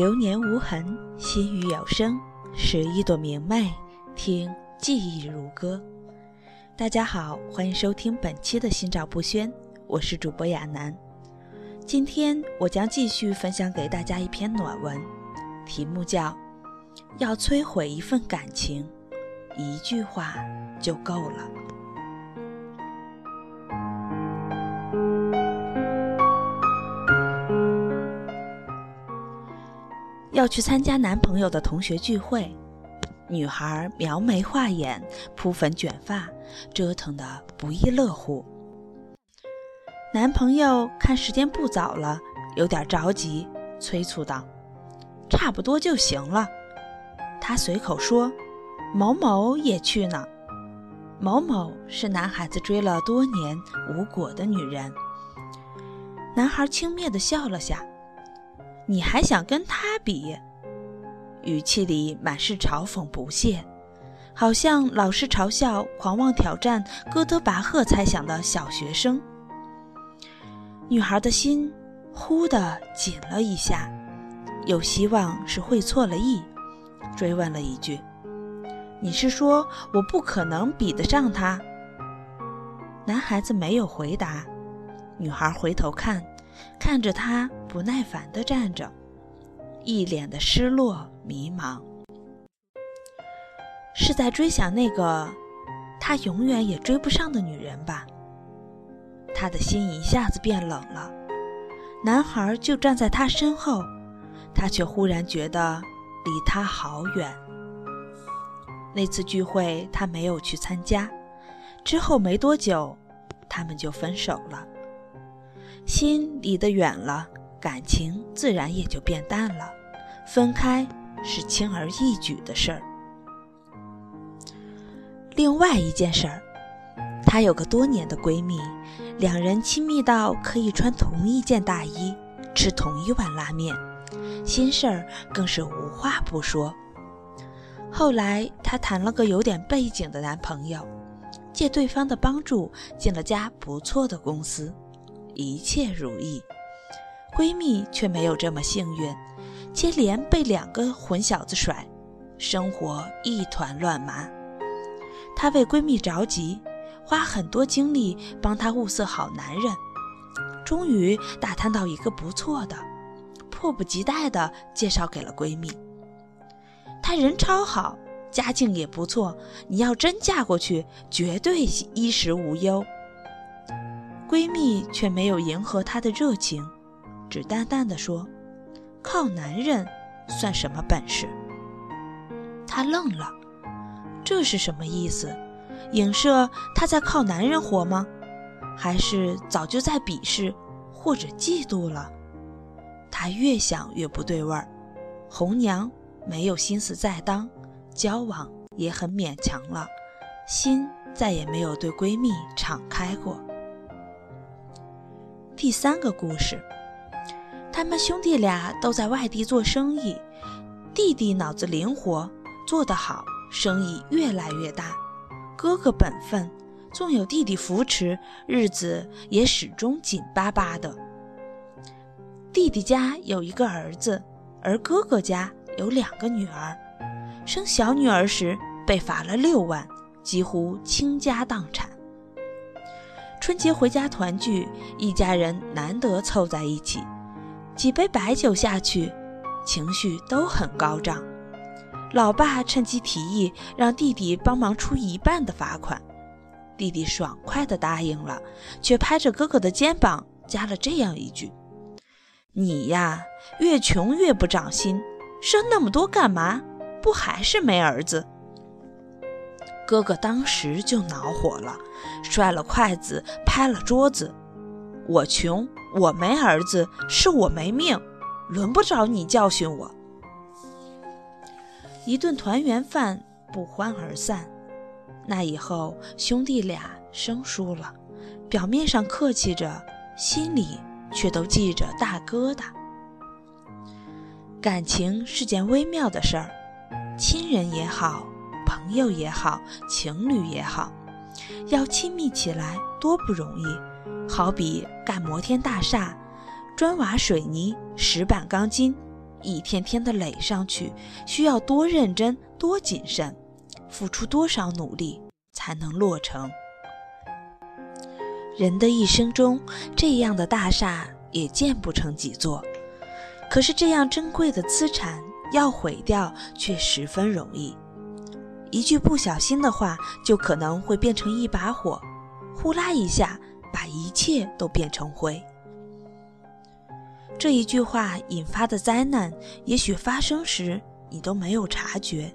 流年无痕，心语有声，拾一朵明媚，听记忆如歌。大家好，欢迎收听本期的《心照不宣》，我是主播亚楠。今天我将继续分享给大家一篇暖文，题目叫《要摧毁一份感情，一句话就够了》。要去参加男朋友的同学聚会，女孩描眉画眼，铺粉卷发，折腾得不亦乐乎。男朋友看时间不早了，有点着急，催促道：“差不多就行了。”他随口说：“某某也去呢。”某某是男孩子追了多年无果的女人。男孩轻蔑地笑了下。你还想跟他比？语气里满是嘲讽不屑，好像老是嘲笑狂妄挑战哥德巴赫猜想的小学生。女孩的心忽地紧了一下，有希望是会错了意，追问了一句：“你是说我不可能比得上他？”男孩子没有回答，女孩回头看。看着他不耐烦地站着，一脸的失落迷茫，是在追想那个他永远也追不上的女人吧？他的心一下子变冷了。男孩就站在他身后，他却忽然觉得离他好远。那次聚会他没有去参加，之后没多久，他们就分手了。心离得远了，感情自然也就变淡了。分开是轻而易举的事儿。另外一件事儿，她有个多年的闺蜜，两人亲密到可以穿同一件大衣，吃同一碗拉面，心事儿更是无话不说。后来她谈了个有点背景的男朋友，借对方的帮助进了家不错的公司。一切如意，闺蜜却没有这么幸运，接连被两个混小子甩，生活一团乱麻。她为闺蜜着急，花很多精力帮她物色好男人，终于打探到一个不错的，迫不及待地介绍给了闺蜜。他人超好，家境也不错，你要真嫁过去，绝对衣食无忧。闺蜜却没有迎合他的热情，只淡淡的说：“靠男人算什么本事？”他愣了，这是什么意思？影射他在靠男人活吗？还是早就在鄙视或者嫉妒了？他越想越不对味儿。红娘没有心思再当，交往也很勉强了，心再也没有对闺蜜敞开过。第三个故事，他们兄弟俩都在外地做生意，弟弟脑子灵活，做得好，生意越来越大。哥哥本分，纵有弟弟扶持，日子也始终紧巴巴的。弟弟家有一个儿子，而哥哥家有两个女儿。生小女儿时被罚了六万，几乎倾家荡产。春节回家团聚，一家人难得凑在一起，几杯白酒下去，情绪都很高涨。老爸趁机提议让弟弟帮忙出一半的罚款，弟弟爽快地答应了，却拍着哥哥的肩膀加了这样一句：“你呀，越穷越不长心，生那么多干嘛？不还是没儿子？”哥哥当时就恼火了，摔了筷子，拍了桌子：“我穷，我没儿子，是我没命，轮不着你教训我。”一顿团圆饭不欢而散。那以后兄弟俩生疏了，表面上客气着，心里却都记着大疙瘩。感情是件微妙的事儿，亲人也好。朋友也好，情侣也好，要亲密起来多不容易。好比盖摩天大厦，砖瓦水泥、石板钢筋，一天天的垒上去，需要多认真、多谨慎，付出多少努力才能落成？人的一生中，这样的大厦也建不成几座。可是，这样珍贵的资产要毁掉却十分容易。一句不小心的话，就可能会变成一把火，呼啦一下把一切都变成灰。这一句话引发的灾难，也许发生时你都没有察觉，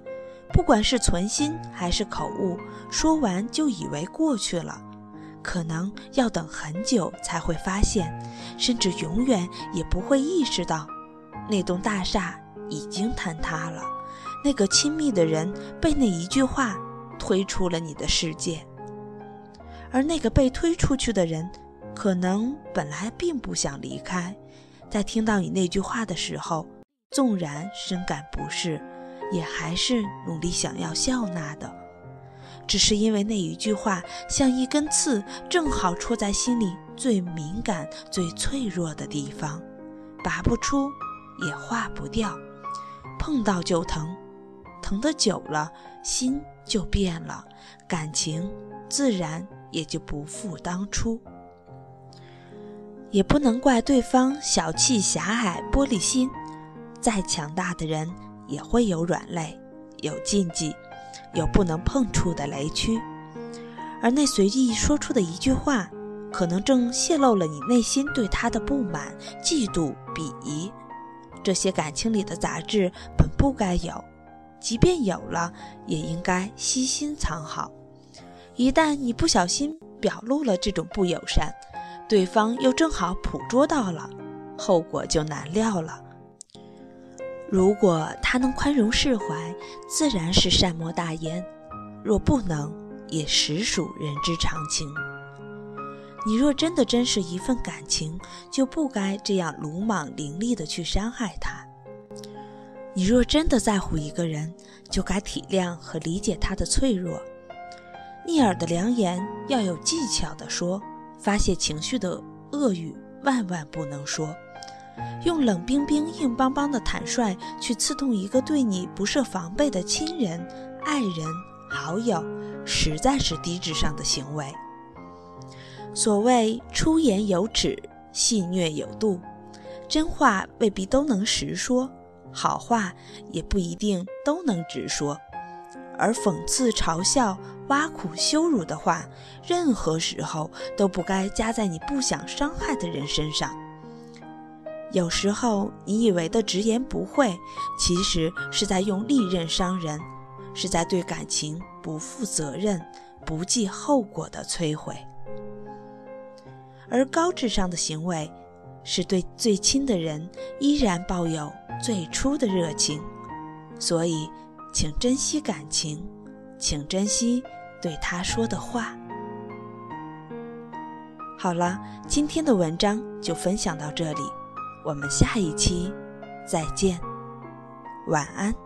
不管是存心还是口误，说完就以为过去了，可能要等很久才会发现，甚至永远也不会意识到，那栋大厦已经坍塌了。那个亲密的人被那一句话推出了你的世界，而那个被推出去的人，可能本来并不想离开，在听到你那句话的时候，纵然深感不适，也还是努力想要笑纳的，只是因为那一句话像一根刺，正好戳在心里最敏感、最脆弱的地方，拔不出，也化不掉，碰到就疼。疼得久了，心就变了，感情自然也就不复当初。也不能怪对方小气狭隘、玻璃心。再强大的人也会有软肋，有禁忌，有不能碰触的雷区。而那随意说出的一句话，可能正泄露了你内心对他的不满、嫉妒、鄙夷。这些感情里的杂质本不该有。即便有了，也应该悉心藏好。一旦你不小心表露了这种不友善，对方又正好捕捉到了，后果就难料了。如果他能宽容释怀，自然是善莫大焉；若不能，也实属人之常情。你若真的珍视一份感情，就不该这样鲁莽凌厉地去伤害他。你若真的在乎一个人，就该体谅和理解他的脆弱。逆耳的良言要有技巧的说，发泄情绪的恶语万万不能说。用冷冰冰、硬邦邦的坦率去刺痛一个对你不设防备的亲人、爱人、好友，实在是低智商的行为。所谓出言有尺，戏谑有度，真话未必都能实说。好话也不一定都能直说，而讽刺、嘲笑、挖苦、羞辱的话，任何时候都不该加在你不想伤害的人身上。有时候你以为的直言不讳，其实是在用利刃伤人，是在对感情不负责任、不计后果的摧毁。而高智商的行为。是对最亲的人依然抱有最初的热情，所以，请珍惜感情，请珍惜对他说的话。好了，今天的文章就分享到这里，我们下一期再见，晚安。